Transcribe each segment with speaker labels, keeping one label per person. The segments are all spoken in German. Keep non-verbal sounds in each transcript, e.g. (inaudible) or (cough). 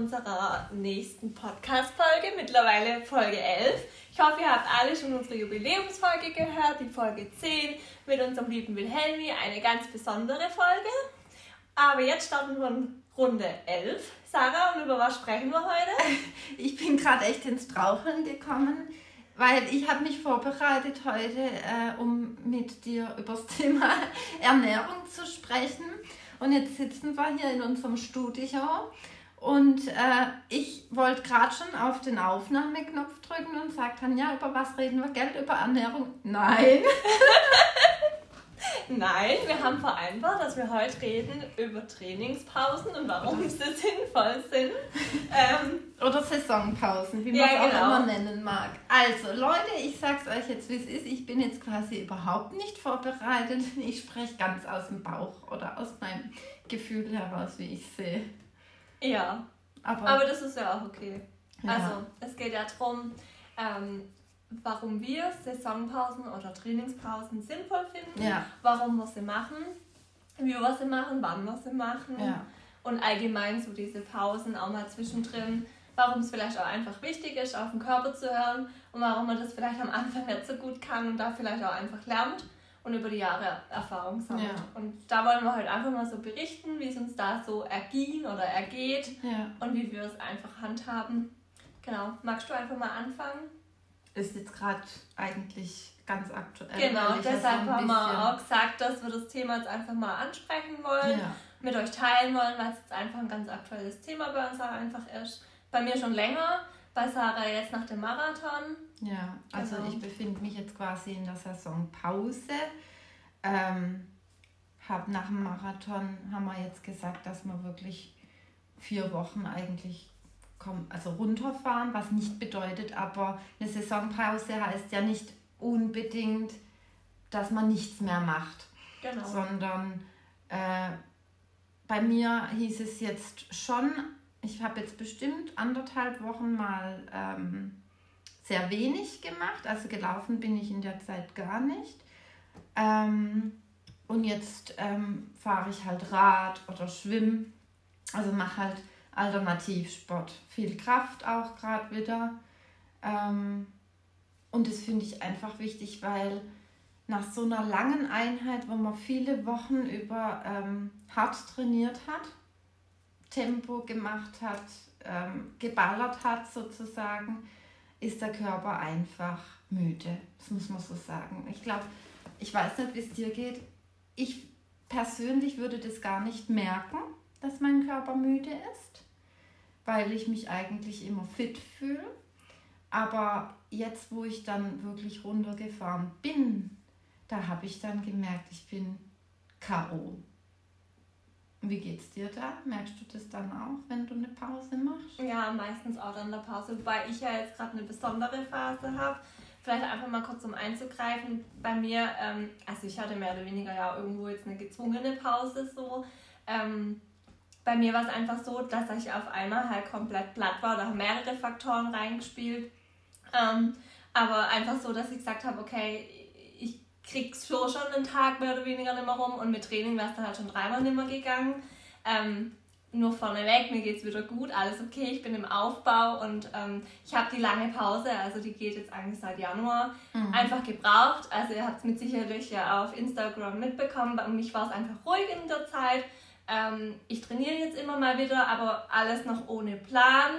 Speaker 1: unserer nächsten Podcast-Folge, mittlerweile Folge 11. Ich hoffe, ihr habt alle schon unsere Jubiläumsfolge gehört, die Folge 10 mit unserem lieben Wilhelmi, eine ganz besondere Folge. Aber jetzt starten wir in Runde 11. Sarah, und über was sprechen wir heute? (laughs)
Speaker 2: Ich bin gerade echt ins Straucheln gekommen, weil ich habe mich vorbereitet heute, äh, um mit dir über das (laughs) Thema Ernährung zu sprechen. Und jetzt sitzen wir hier in unserem Studio und äh, ich wollte gerade schon auf den Aufnahmeknopf drücken und sagt dann, ja, über was reden wir? Geld, über Ernährung? Nein. (laughs)
Speaker 1: Nein, wir haben vereinbart, dass wir heute reden über Trainingspausen und warum sie sinnvoll sind. Ähm,
Speaker 2: Oder Saisonpausen, wie man es ja, genau. auch immer nennen mag. Also Leute, ich sag's euch jetzt, wie es ist. Ich bin jetzt quasi überhaupt nicht vorbereitet. Ich spreche ganz aus dem Bauch oder aus meinem Gefühl heraus, wie ich sehe.
Speaker 1: Ja, aber, aber das ist ja auch okay. Ja. Also es geht ja darum, ähm, warum wir Saisonpausen oder Trainingspausen sinnvoll finden, ja. warum wir sie machen, wie wir sie machen, wann wir sie machen ja. und allgemein so diese Pausen auch mal zwischendrin, warum es vielleicht auch einfach wichtig ist, auf den Körper zu hören und warum man das vielleicht am Anfang nicht so gut kann und da vielleicht auch einfach lernt und über die Jahre Erfahrung sammelt. Ja. Und da wollen wir heute einfach mal so berichten, wie es uns da so erging oder ergeht und wie wir es einfach handhaben. Genau, magst du einfach mal anfangen?
Speaker 2: ist jetzt gerade eigentlich ganz aktuell.
Speaker 1: Genau, deshalb haben wir auch gesagt, dass wir das Thema jetzt einfach mal ansprechen wollen, ja. mit euch teilen wollen, weil es jetzt einfach ein ganz aktuelles Thema bei uns einfach ist. Bei mir schon länger, bei Sarah jetzt nach dem Marathon.
Speaker 2: Ja, also genau. ich befinde mich jetzt quasi in der Saisonpause. Ähm, hab nach dem Marathon haben wir jetzt gesagt, dass wir wirklich vier Wochen eigentlich also runterfahren, was nicht bedeutet, aber eine Saisonpause heißt ja nicht unbedingt, dass man nichts mehr macht, genau. sondern äh, bei mir hieß es jetzt schon, ich habe jetzt bestimmt anderthalb Wochen mal ähm, sehr wenig gemacht, also gelaufen bin ich in der Zeit gar nicht. Ähm, und jetzt ähm, fahre ich halt Rad oder schwimme, also mache halt Alternativsport. Viel Kraft auch gerade wieder. Ähm, und das finde ich einfach wichtig, weil nach so einer langen Einheit, wo man viele Wochen über ähm, hart trainiert hat, Tempo gemacht hat, ähm, geballert hat sozusagen, ist der Körper einfach müde. Das muss man so sagen. Ich glaube, ich weiß nicht, wie es dir geht. Ich persönlich würde das gar nicht merken, dass mein Körper müde ist weil ich mich eigentlich immer fit fühle. Aber jetzt, wo ich dann wirklich runtergefahren bin, da habe ich dann gemerkt, ich bin K.O. Wie geht's dir da? Merkst du das dann auch, wenn du eine Pause machst?
Speaker 1: Ja, meistens auch in der Pause, wobei ich ja jetzt gerade eine besondere Phase habe. Vielleicht einfach mal kurz um einzugreifen. Bei mir, ähm, also ich hatte mehr oder weniger ja irgendwo jetzt eine gezwungene Pause so. Ähm, bei mir war es einfach so, dass ich auf einmal halt komplett platt war. Da haben mehrere Faktoren reingespielt. Ähm, aber einfach so, dass ich gesagt habe, okay, ich krieg so schon einen Tag mehr oder weniger nicht mehr rum und mit Training es dann halt schon dreimal nicht mehr gegangen. Ähm, nur vorneweg, mir geht es wieder gut, alles okay, ich bin im Aufbau und ähm, ich habe die lange Pause, also die geht jetzt eigentlich seit Januar, mhm. einfach gebraucht. Also ihr habt es mit sicherlich ja auf Instagram mitbekommen, bei mich war es einfach ruhig in der Zeit. Ähm, ich trainiere jetzt immer mal wieder, aber alles noch ohne Plan.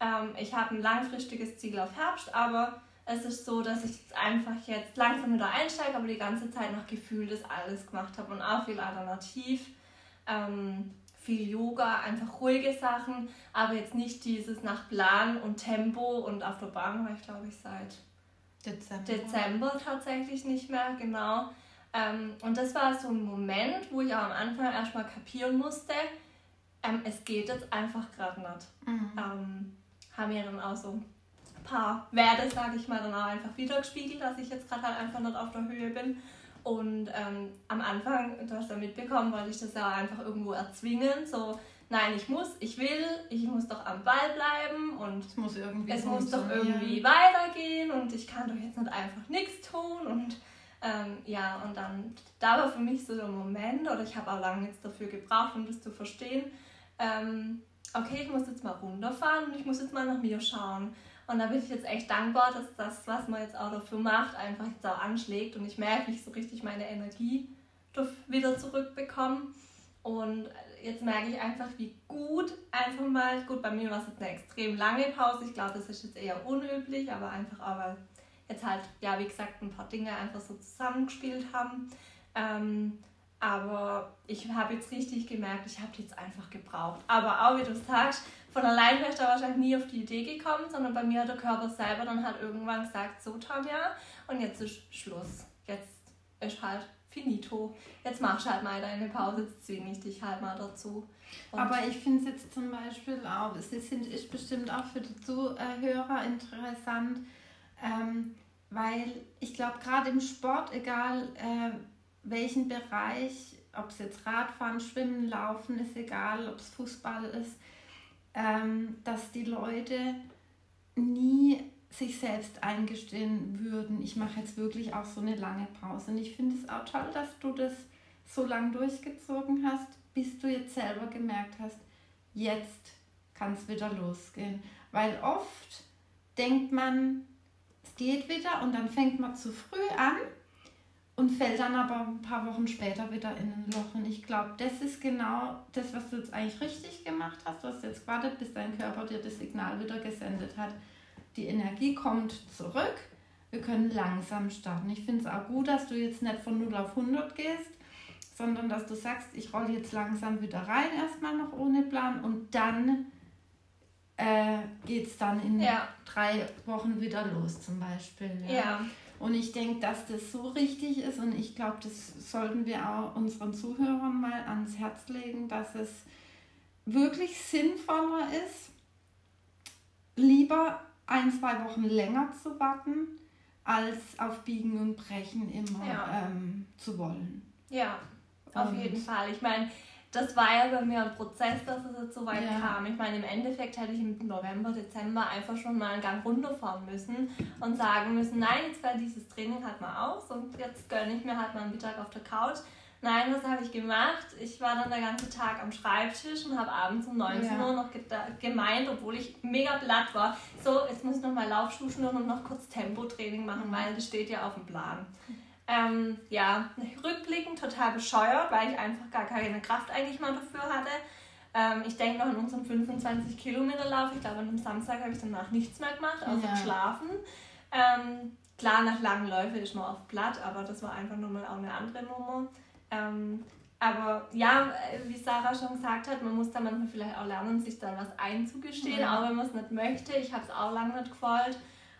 Speaker 1: Ähm, ich habe ein langfristiges Ziel auf Herbst, aber es ist so, dass ich jetzt einfach jetzt langsam wieder einsteige, aber die ganze Zeit noch gefühlt das alles gemacht habe und auch viel alternativ. Ähm, viel Yoga, einfach ruhige Sachen, aber jetzt nicht dieses nach Plan und Tempo und auf der Bahn war ich glaube ich seit Dezember. Dezember tatsächlich nicht mehr, genau. Ähm, und das war so ein Moment, wo ich auch am Anfang erstmal kapieren musste, ähm, es geht jetzt einfach gerade nicht. Mhm. Ähm, haben mir dann auch so paar Werte, sage ich mal, dann auch einfach wiedergespiegelt, dass ich jetzt gerade halt einfach nicht auf der Höhe bin. Und ähm, am Anfang, du hast ja mitbekommen, wollte ich das ja einfach irgendwo erzwingen. So, nein, ich muss, ich will, ich muss doch am Ball bleiben und es muss, irgendwie es muss doch irgendwie weitergehen und ich kann doch jetzt nicht einfach nichts tun und ähm, ja, und dann, da war für mich so der Moment, oder ich habe auch lange jetzt dafür gebraucht, um das zu verstehen, ähm, okay, ich muss jetzt mal runterfahren und ich muss jetzt mal nach mir schauen. Und da bin ich jetzt echt dankbar, dass das, was man jetzt auch dafür macht, einfach jetzt auch anschlägt und ich merke, wie ich so richtig meine Energie wieder zurückbekomme. Und jetzt merke ich einfach, wie gut einfach mal, gut, bei mir war es jetzt eine extrem lange Pause. Ich glaube, das ist jetzt eher unüblich, aber einfach auch, weil jetzt halt, ja, wie gesagt, ein paar Dinge einfach so zusammengespielt haben. Ähm, aber ich habe jetzt richtig gemerkt, ich habe die jetzt einfach gebraucht. Aber auch, wie du sagst, von allein wäre ich da wahrscheinlich nie auf die Idee gekommen, sondern bei mir hat der Körper selber dann halt irgendwann gesagt, so Tanja, und jetzt ist Schluss. Jetzt ist halt finito. Jetzt machst du halt mal deine Pause, jetzt zwinge ich dich halt mal dazu.
Speaker 2: Und Aber ich finde es jetzt zum Beispiel auch, es ist, bestimmt auch für die Zuhörer interessant, ähm, weil ich glaube, gerade im Sport, egal äh, welchen Bereich, ob es jetzt Radfahren, Schwimmen, Laufen ist, egal ob es Fußball ist, dass die Leute nie sich selbst eingestehen würden, ich mache jetzt wirklich auch so eine lange Pause. Und ich finde es auch toll, dass du das so lange durchgezogen hast, bis du jetzt selber gemerkt hast, jetzt kann es wieder losgehen. Weil oft denkt man, es geht wieder und dann fängt man zu früh an und fällt dann aber ein paar Wochen später wieder in ein Loch. Und ich glaube, das ist genau das, was du jetzt eigentlich richtig gemacht hast. Du hast jetzt gewartet, bis dein Körper dir das Signal wieder gesendet hat die Energie kommt zurück. Wir können langsam starten. Ich finde es auch gut, dass du jetzt nicht von 0 auf 100 gehst, sondern dass du sagst, ich rolle jetzt langsam wieder rein, erstmal noch ohne Plan und dann äh, geht es dann in ja. drei Wochen wieder los zum Beispiel. Ja. ja. Und ich denke, dass das so richtig ist und ich glaube, das sollten wir auch unseren Zuhörern mal ans Herz legen, dass es wirklich sinnvoller ist, lieber ein, zwei Wochen länger zu warten, als auf Biegen und Brechen immer ja. ähm, zu wollen.
Speaker 1: Ja, auf und jeden Fall. Ich meine, das war ja bei mir ein Prozess, dass es jetzt so weit ja. kam. Ich meine, im Endeffekt hätte ich im November, Dezember einfach schon mal einen Gang runterfahren müssen und sagen müssen, nein, jetzt fällt dieses Training halt mal aus und jetzt gönne ich mir halt mal einen Mittag auf der Couch. Nein, was habe ich gemacht? Ich war dann den ganzen Tag am Schreibtisch und habe abends um 19 ja. Uhr noch gemeint, obwohl ich mega platt war, so, jetzt muss ich noch mal Laufschuhen und noch kurz Tempotraining machen, weil das steht ja auf dem Plan. Ähm, ja, rückblickend total bescheuert, weil ich einfach gar keine Kraft eigentlich mal dafür hatte. Ähm, ich denke noch an unseren 25 Kilometer Lauf. Ich glaube, an dem Samstag habe ich danach nichts mehr gemacht, außer ja. geschlafen. Ähm, klar, nach langen Läufen ist man oft platt, aber das war einfach nochmal auch eine andere Nummer. Ähm, aber ja, wie Sarah schon gesagt hat, man muss da manchmal vielleicht auch lernen, sich dann was einzugestehen, ja. auch wenn man es nicht möchte. Ich habe es auch lange nicht gewollt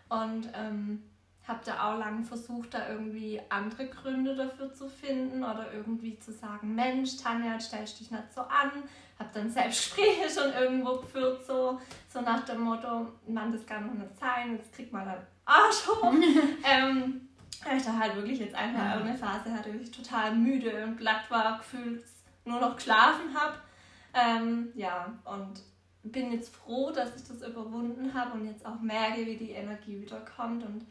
Speaker 1: und ähm, habe da auch lange versucht, da irgendwie andere Gründe dafür zu finden oder irgendwie zu sagen, Mensch, Tanja, stellst dich nicht so an. Habe dann Selbstgespräche (laughs) schon irgendwo geführt, so, so nach dem Motto, Mann, das kann doch nicht sein, jetzt kriegt man dann Arsch hoch. (laughs) ähm, weil ich da halt wirklich jetzt einfach ja. eine Phase hatte, wo ich total müde und glatt war, gefühlt nur noch geschlafen habe. Ähm, ja, und bin jetzt froh, dass ich das überwunden habe und jetzt auch merke, wie die Energie wieder kommt. Und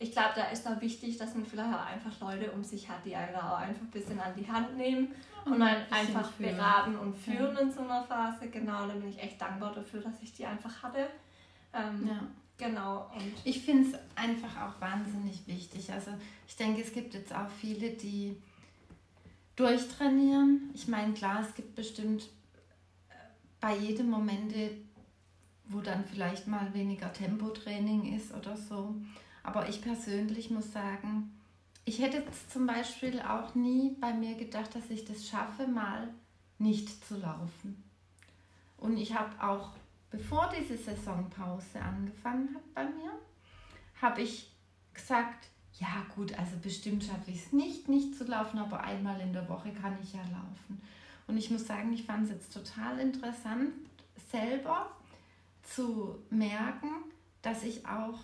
Speaker 1: ich glaube, da ist auch wichtig, dass man vielleicht auch einfach Leute um sich hat, die einen auch einfach ein bisschen an die Hand nehmen und einen einfach führen. beraten und führen ja. in so einer Phase. Genau, da bin ich echt dankbar dafür, dass ich die einfach hatte. Ähm, ja. Genau. Und
Speaker 2: ich finde es einfach auch wahnsinnig wichtig. Also ich denke, es gibt jetzt auch viele, die durchtrainieren. Ich meine, klar, es gibt bestimmt äh, bei jedem Momente, wo dann vielleicht mal weniger Tempotraining ist oder so. Aber ich persönlich muss sagen, ich hätte zum Beispiel auch nie bei mir gedacht, dass ich das schaffe, mal nicht zu laufen. Und ich habe auch bevor diese Saisonpause angefangen hat bei mir, habe ich gesagt, ja gut, also bestimmt schaffe ich es nicht, nicht zu laufen, aber einmal in der Woche kann ich ja laufen. Und ich muss sagen, ich fand es jetzt total interessant, selber zu merken, dass ich auch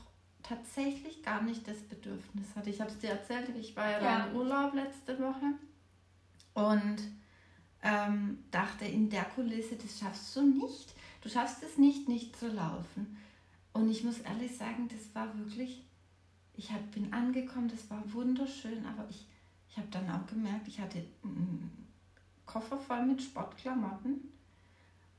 Speaker 2: tatsächlich gar nicht das Bedürfnis hatte. Ich habe es dir erzählt, ich war ja, ja. im Urlaub letzte Woche und ähm, dachte, in der Kulisse, das schaffst du nicht. Du schaffst es nicht, nicht zu laufen. Und ich muss ehrlich sagen, das war wirklich, ich hab, bin angekommen, das war wunderschön, aber ich, ich habe dann auch gemerkt, ich hatte einen Koffer voll mit Sportklamotten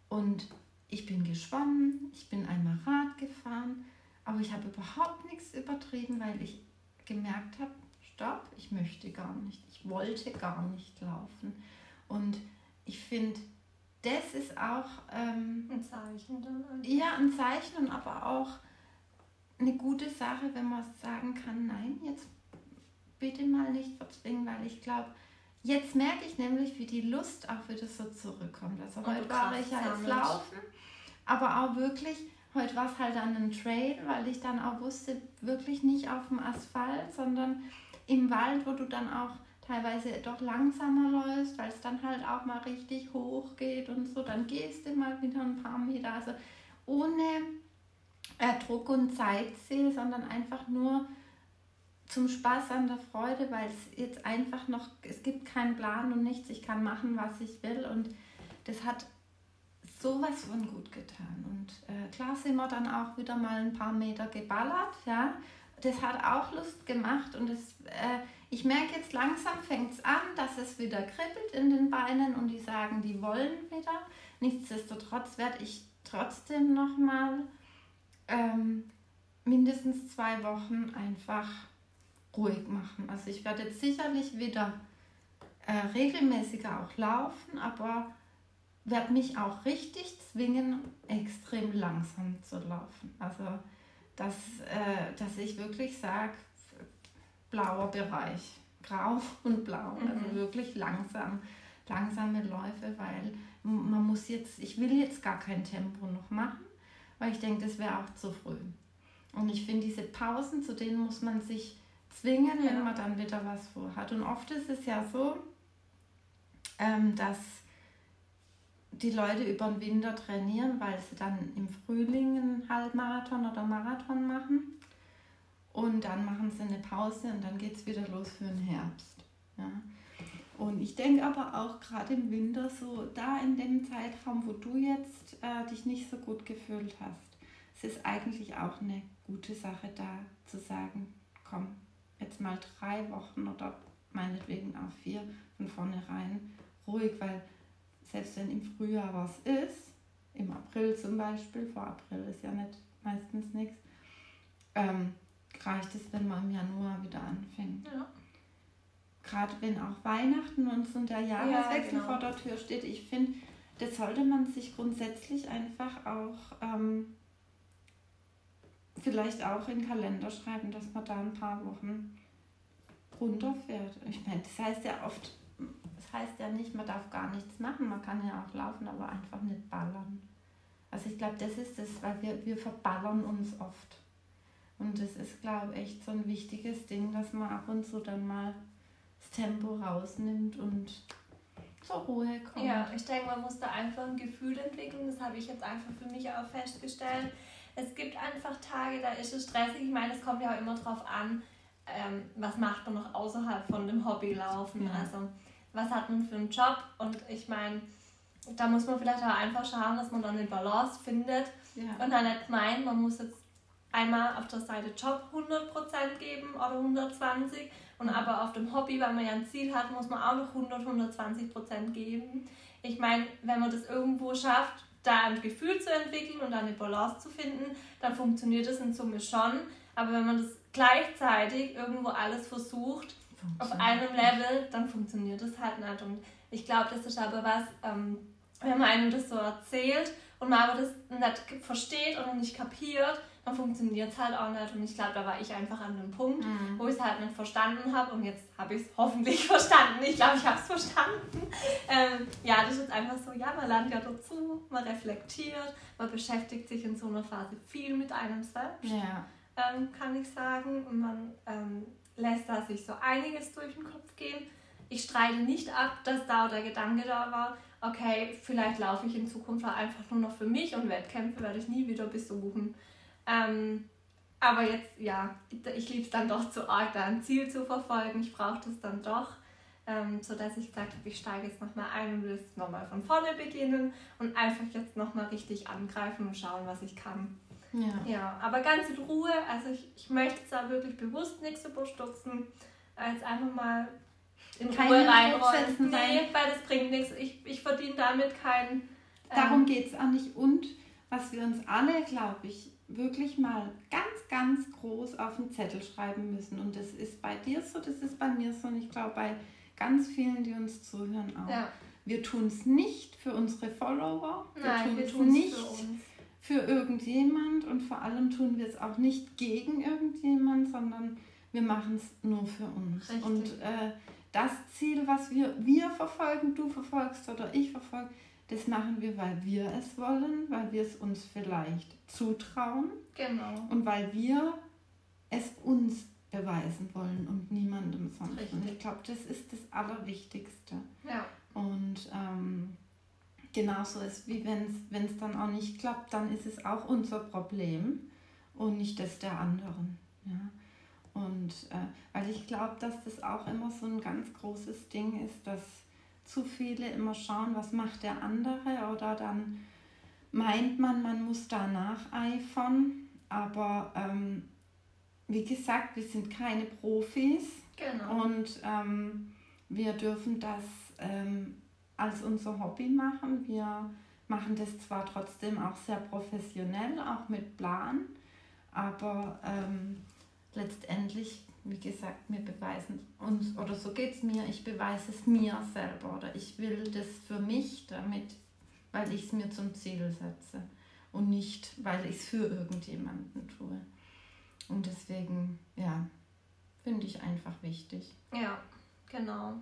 Speaker 2: und ich bin geschwommen, ich bin einmal Rad gefahren, aber ich habe überhaupt nichts übertrieben, weil ich gemerkt habe, stopp, ich möchte gar nicht, ich wollte gar nicht laufen. Und ich finde, das ist auch ähm,
Speaker 1: ein Zeichen dann.
Speaker 2: Ja, ein Zeichen und aber auch eine gute Sache, wenn man sagen kann, nein, jetzt bitte mal nicht verzwingen, weil ich glaube, jetzt merke ich nämlich, wie die Lust auch wieder so zurückkommt. Also heute war ich ja jetzt laufen, aber auch wirklich, heute war es halt an einem Trail, weil ich dann auch wusste, wirklich nicht auf dem Asphalt, sondern im Wald, wo du dann auch teilweise doch langsamer läufst, weil es dann halt auch mal richtig hoch geht und so, dann gehst du mal wieder ein paar Meter. Also ohne äh, Druck und Zeitziel, sondern einfach nur zum Spaß an der Freude, weil es jetzt einfach noch, es gibt keinen Plan und nichts, ich kann machen, was ich will. Und das hat sowas von gut getan. Und äh, klar sind wir dann auch wieder mal ein paar Meter geballert, ja. Das hat auch Lust gemacht und es, äh, ich merke jetzt langsam fängt es an, dass es wieder kribbelt in den Beinen und die sagen, die wollen wieder. Nichtsdestotrotz werde ich trotzdem nochmal ähm, mindestens zwei Wochen einfach ruhig machen. Also ich werde jetzt sicherlich wieder äh, regelmäßiger auch laufen, aber werde mich auch richtig zwingen, extrem langsam zu laufen. Also dass, äh, dass ich wirklich sage, blauer Bereich, grau (laughs) und blau, also mhm. also wirklich langsam, langsame Läufe, weil man muss jetzt, ich will jetzt gar kein Tempo noch machen, weil ich denke, das wäre auch zu früh. Und ich finde, diese Pausen, zu denen muss man sich zwingen, ja. wenn man dann wieder was vorhat. Und oft ist es ja so, ähm, dass die Leute über den Winter trainieren, weil sie dann im Frühling einen Halbmarathon oder Marathon machen. Und dann machen sie eine Pause und dann geht es wieder los für den Herbst. Ja. Und ich denke aber auch gerade im Winter, so da in dem Zeitraum, wo du jetzt äh, dich nicht so gut gefühlt hast, es ist eigentlich auch eine gute Sache da zu sagen, komm, jetzt mal drei Wochen oder meinetwegen auch vier von vornherein ruhig, weil selbst wenn im Frühjahr was ist, im April zum Beispiel, vor April ist ja nicht meistens nichts, ähm, reicht es, wenn man im Januar wieder anfängt. Ja. Gerade wenn auch Weihnachten und so der Jahreswechsel ja, genau. vor der Tür steht, ich finde, das sollte man sich grundsätzlich einfach auch ähm, vielleicht auch in den Kalender schreiben, dass man da ein paar Wochen runterfährt. Ich meine, das heißt ja oft, heißt ja nicht, man darf gar nichts machen, man kann ja auch laufen, aber einfach nicht ballern. Also ich glaube, das ist das, weil wir, wir verballern uns oft. Und das ist, glaube ich, echt so ein wichtiges Ding, dass man ab und zu dann mal das Tempo rausnimmt und zur Ruhe kommt.
Speaker 1: Ja, ich denke, man muss da einfach ein Gefühl entwickeln. Das habe ich jetzt einfach für mich auch festgestellt. Es gibt einfach Tage, da ist es stressig. Ich meine, es kommt ja auch immer darauf an, ähm, was macht man noch außerhalb von dem Hobbylaufen. Ja. Also, was hat man für einen Job? Und ich meine, da muss man vielleicht auch einfach schauen, dass man dann eine Balance findet. Ja. Und dann nicht meinen, man muss jetzt einmal auf der Seite Job 100% geben oder 120 und mhm. aber auf dem Hobby, weil man ja ein Ziel hat, muss man auch noch 100, 120% geben. Ich meine, wenn man das irgendwo schafft, da ein Gefühl zu entwickeln und eine Balance zu finden, dann funktioniert das in Summe schon. Aber wenn man das gleichzeitig irgendwo alles versucht, auf einem Level, dann funktioniert das halt nicht. Und ich glaube, das ist aber was, ähm, wenn man einem das so erzählt und man aber das nicht versteht oder nicht kapiert, dann funktioniert es halt auch nicht. Und ich glaube, da war ich einfach an dem Punkt, mhm. wo ich es halt nicht verstanden habe. Und jetzt habe ich es (laughs) hoffentlich verstanden. Ich glaube, ich habe es verstanden. Ähm, ja, das ist einfach so, ja, man lernt ja dazu, man reflektiert, man beschäftigt sich in so einer Phase viel mit einem selbst, ja. ähm, kann ich sagen. Und man ähm, lässt da sich so einiges durch den Kopf gehen. Ich streite nicht ab, dass da der Gedanke da war, okay, vielleicht laufe ich in Zukunft einfach nur noch für mich und Wettkämpfe werde ich nie wieder besuchen. Ähm, aber jetzt, ja, ich liebe es dann doch zu arg, da ein Ziel zu verfolgen. Ich brauche das dann doch, ähm, sodass ich gesagt habe, ich steige jetzt nochmal ein und will es nochmal von vorne beginnen und einfach jetzt nochmal richtig angreifen und schauen, was ich kann. Ja. ja, aber ganz in Ruhe. Also ich, ich möchte da wirklich bewusst nichts überstürzen. Als einfach mal in Keine Ruhe reinrollen. Nee, weil das bringt nichts. Ich, ich verdiene damit kein
Speaker 2: Darum ähm, geht es auch nicht. Und was wir uns alle, glaube ich, wirklich mal ganz, ganz groß auf den Zettel schreiben müssen. Und das ist bei dir so, das ist bei mir so und ich glaube bei ganz vielen, die uns zuhören auch. Ja. Wir tun es nicht für unsere Follower, wir tun es nicht für, für irgendjemand und vor allem tun wir es auch nicht gegen irgendjemand, sondern wir machen es nur für uns. Richtig. Und äh, das Ziel, was wir, wir verfolgen, du verfolgst oder ich verfolge, das machen wir, weil wir es wollen, weil wir es uns vielleicht zutrauen. Genau. Und weil wir es uns beweisen wollen und niemandem sonst. Richtig. Und ich glaube, das ist das Allerwichtigste. Ja. Und ähm, genauso ist, wie wenn es dann auch nicht klappt, dann ist es auch unser Problem und nicht das der anderen. Ja. Und äh, weil ich glaube, dass das auch immer so ein ganz großes Ding ist, dass zu viele immer schauen, was macht der andere oder dann meint man, man muss da nacheifern. Aber ähm, wie gesagt, wir sind keine Profis genau. und ähm, wir dürfen das ähm, als unser Hobby machen. Wir machen das zwar trotzdem auch sehr professionell, auch mit Plan, aber ähm, letztendlich wie gesagt, wir beweisen uns, oder so geht es mir, ich beweise es mir selber oder ich will das für mich damit, weil ich es mir zum Ziel setze und nicht, weil ich es für irgendjemanden tue. Und deswegen, ja, finde ich einfach wichtig.
Speaker 1: Ja, genau.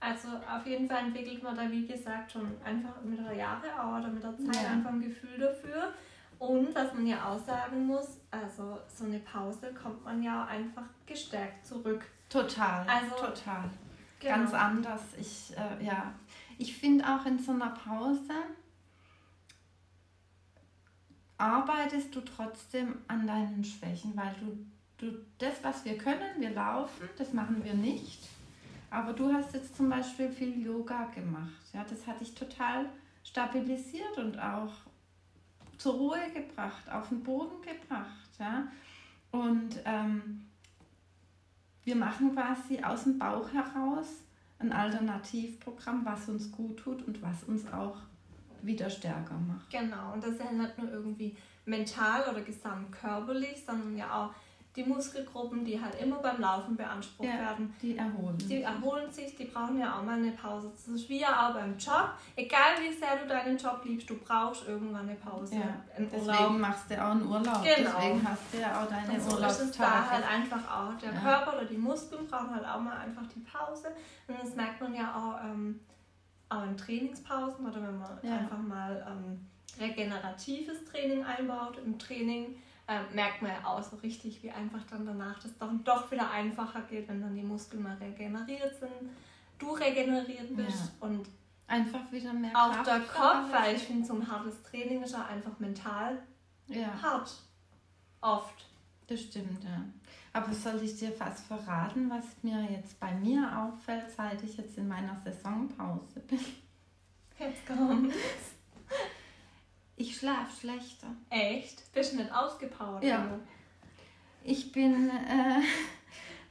Speaker 1: Also auf jeden Fall entwickelt man da, wie gesagt, schon einfach mit der Jahre oder mit der Zeit ja. einfach ein Gefühl dafür. Und was man ja auch sagen muss, also so eine Pause kommt man ja einfach gestärkt zurück.
Speaker 2: Total. Also total. Genau. Ganz anders. Ich, äh, ja, ich finde auch in so einer Pause arbeitest du trotzdem an deinen Schwächen, weil du, du das, was wir können, wir laufen, das machen wir nicht. Aber du hast jetzt zum Beispiel viel Yoga gemacht. Ja, das hat dich total stabilisiert und auch zur Ruhe gebracht, auf den Boden gebracht. Ja? Und ähm, wir machen quasi aus dem Bauch heraus ein Alternativprogramm, was uns gut tut und was uns auch wieder stärker macht.
Speaker 1: Genau, und das ist ja nicht nur irgendwie mental oder gesamtkörperlich, sondern ja auch die Muskelgruppen, die halt immer beim Laufen beansprucht ja, werden,
Speaker 2: die erholen.
Speaker 1: Die erholen sich, die brauchen ja auch mal eine Pause. Das ist wie ja auch beim Job. Egal wie sehr du deinen Job liebst, du brauchst irgendwann eine Pause. Ja,
Speaker 2: deswegen machst du auch einen Urlaub. Genau. Deswegen hast du ja auch deine
Speaker 1: so Urlaubstage. ist es da halt einfach auch. Der ja. Körper oder die Muskeln brauchen halt auch mal einfach die Pause. Und das merkt man ja auch, ähm, auch in Trainingspausen oder wenn man ja. einfach mal ähm, regeneratives Training einbaut im Training äh, merkt man ja auch so richtig, wie einfach dann danach das doch, doch wieder einfacher geht, wenn dann die Muskeln mal regeneriert sind, du regeneriert bist ja. und
Speaker 2: einfach wieder mehr
Speaker 1: Auch Kraft der Kopf, weil ich finde, so ein hartes Training ist ja einfach mental ja. hart. Oft.
Speaker 2: Das stimmt, ja. Aber soll ich dir fast verraten, was mir jetzt bei mir auffällt, seit ich jetzt in meiner Saisonpause bin?
Speaker 1: Jetzt kommt's.
Speaker 2: Ich schlafe schlechter.
Speaker 1: Echt? Bist du nicht ausgepowert?
Speaker 2: Ja. Ich bin, äh,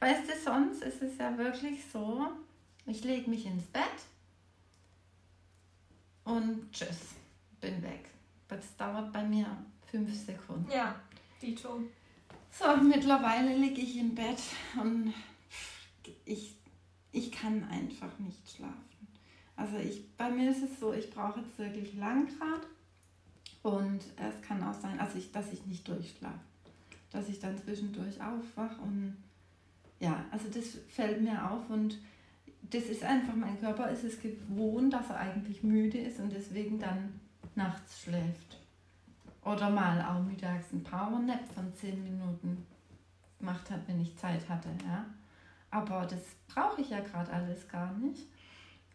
Speaker 2: (laughs) weißt du, sonst ist es ja wirklich so, ich lege mich ins Bett und tschüss, bin weg. Das dauert bei mir fünf Sekunden.
Speaker 1: Ja, die schon.
Speaker 2: So, mittlerweile liege ich im Bett und ich, ich kann einfach nicht schlafen. Also ich, bei mir ist es so, ich brauche jetzt wirklich lang gerade und es kann auch sein, also ich, dass ich nicht durchschlafe, dass ich dann zwischendurch aufwache und ja, also das fällt mir auf und das ist einfach, mein Körper ist es gewohnt, dass er eigentlich müde ist und deswegen dann nachts schläft. Oder mal auch mittags ein Powernap von 10 Minuten gemacht hat, wenn ich Zeit hatte. Ja. Aber das brauche ich ja gerade alles gar nicht.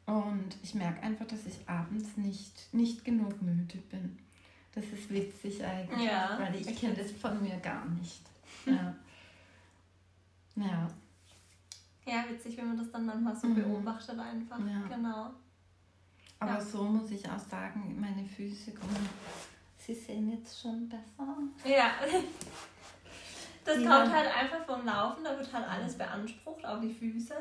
Speaker 2: Und ich merke einfach, dass ich abends nicht, nicht genug müde bin. Das ist witzig eigentlich, ja, weil ich kenne das von mir gar nicht. (laughs) Ja. ja.
Speaker 1: Ja, witzig, wenn man das dann manchmal so mhm. beobachtet einfach. Ja. Genau.
Speaker 2: Aber so muss ich auch sagen, meine Füße kommen. Sie sehen jetzt schon besser.
Speaker 1: Ja. Das ja. kommt halt einfach vom Laufen, da wird halt alles beansprucht, auch die Füße.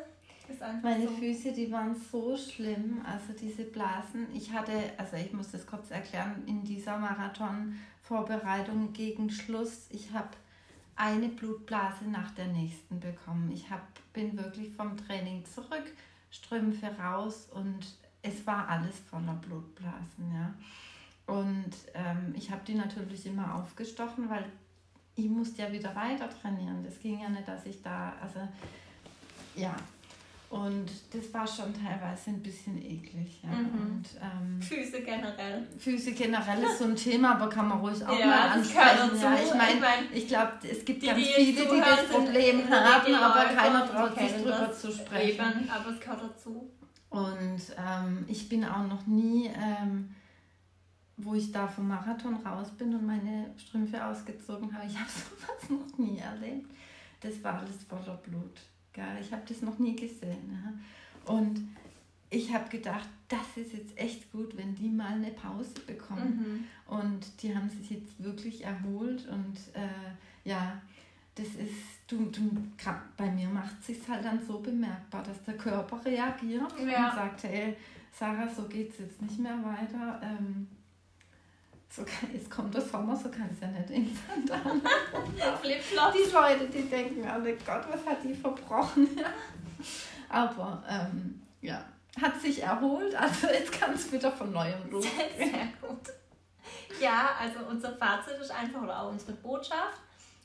Speaker 2: Meine so. Füße, die waren so schlimm, also diese Blasen. Ich hatte, also ich muss das kurz erklären, in dieser Marathon-Vorbereitung gegen Schluss, ich habe eine Blutblase nach der nächsten bekommen. Ich hab, bin wirklich vom Training zurück, Strümpfe raus und es war alles voller Blutblasen, ja. Und ähm, ich habe die natürlich immer aufgestochen, weil ich musste ja wieder weiter trainieren. Das ging ja nicht, dass ich da, also ja. Und das war schon teilweise ein bisschen eklig. Ja. Mhm. Und,
Speaker 1: ähm, Füße generell.
Speaker 2: Füße generell ist so ein Thema, aber kann man ruhig auch ja, mal ansprechen. Ja, ich meine, ich, mein, ich glaube, es gibt die, ganz die viele, die das Problem haben, aber keiner traut sich drüber zu sprechen.
Speaker 1: Eben, aber es gehört dazu.
Speaker 2: Und ähm, ich bin auch noch nie, ähm, wo ich da vom Marathon raus bin und meine Strümpfe ausgezogen habe, ich habe (laughs) sowas noch nie erlebt. Das war alles voller Blut. Gell? Ich habe das noch nie gesehen. Und ich habe gedacht, das ist jetzt echt gut, wenn die mal eine Pause bekommen. Mhm. Und die haben sich jetzt wirklich erholt und äh, ja, das ist, du, du, bei mir macht es sich halt dann so bemerkbar, dass der Körper reagiert ja. und sagt, hey, Sarah, so geht es jetzt nicht mehr weiter. Ähm, so kann, jetzt kommt der Sommer, so kann es ja nicht in Sandalen. (laughs) die Leute, die denken, oh Gott, was hat die verbrochen? (laughs) Aber ähm, ja, hat sich erholt, also jetzt kann es wieder von neuem los.
Speaker 1: Sehr, sehr gut. Ja, also unser Fazit ist einfach, oder auch unsere Botschaft,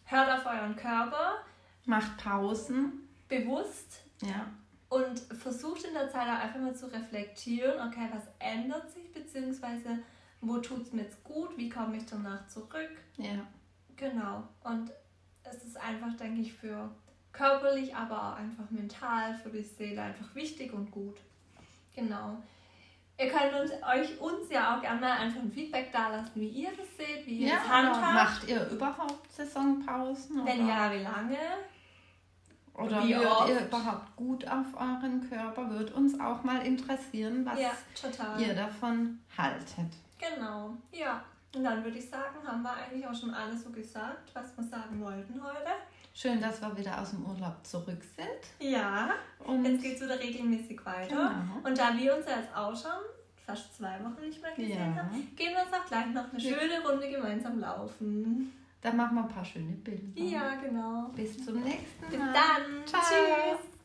Speaker 1: Hört auf euren Körper.
Speaker 2: Macht Pausen.
Speaker 1: Bewusst.
Speaker 2: Ja.
Speaker 1: Und versucht in der Zeit auch einfach mal zu reflektieren, okay, was ändert sich, beziehungsweise wo tut es mir jetzt gut, wie komme ich danach zurück.
Speaker 2: Ja.
Speaker 1: Genau. Und es ist einfach, denke ich, für körperlich, aber auch einfach mental, für die Seele einfach wichtig und gut. Genau. Ihr könnt uns, euch uns ja auch gerne mal einfach ein Feedback dalassen, wie ihr das seht, wie ihr ja, das handhabt.
Speaker 2: Macht ihr überhaupt Saisonpausen?
Speaker 1: Wenn oder? ja, wie lange?
Speaker 2: Oder wie hört ihr überhaupt gut auf euren Körper? Würde uns auch mal interessieren, was ja, ihr davon haltet.
Speaker 1: Genau, ja. Und dann würde ich sagen, haben wir eigentlich auch schon alles so gesagt, was wir sagen wollten heute.
Speaker 2: Schön, dass wir wieder aus dem Urlaub zurück sind.
Speaker 1: Ja, und jetzt geht es wieder regelmäßig weiter. Genau. Und da wir uns ja jetzt auch schon fast zwei Wochen nicht mehr gesehen ja. haben, gehen wir jetzt auch gleich noch eine schöne Runde gemeinsam laufen.
Speaker 2: Dann machen wir ein paar schöne Bilder.
Speaker 1: Ja, genau.
Speaker 2: Bis zum nächsten Mal.
Speaker 1: Bis dann. Ciao. Tschüss.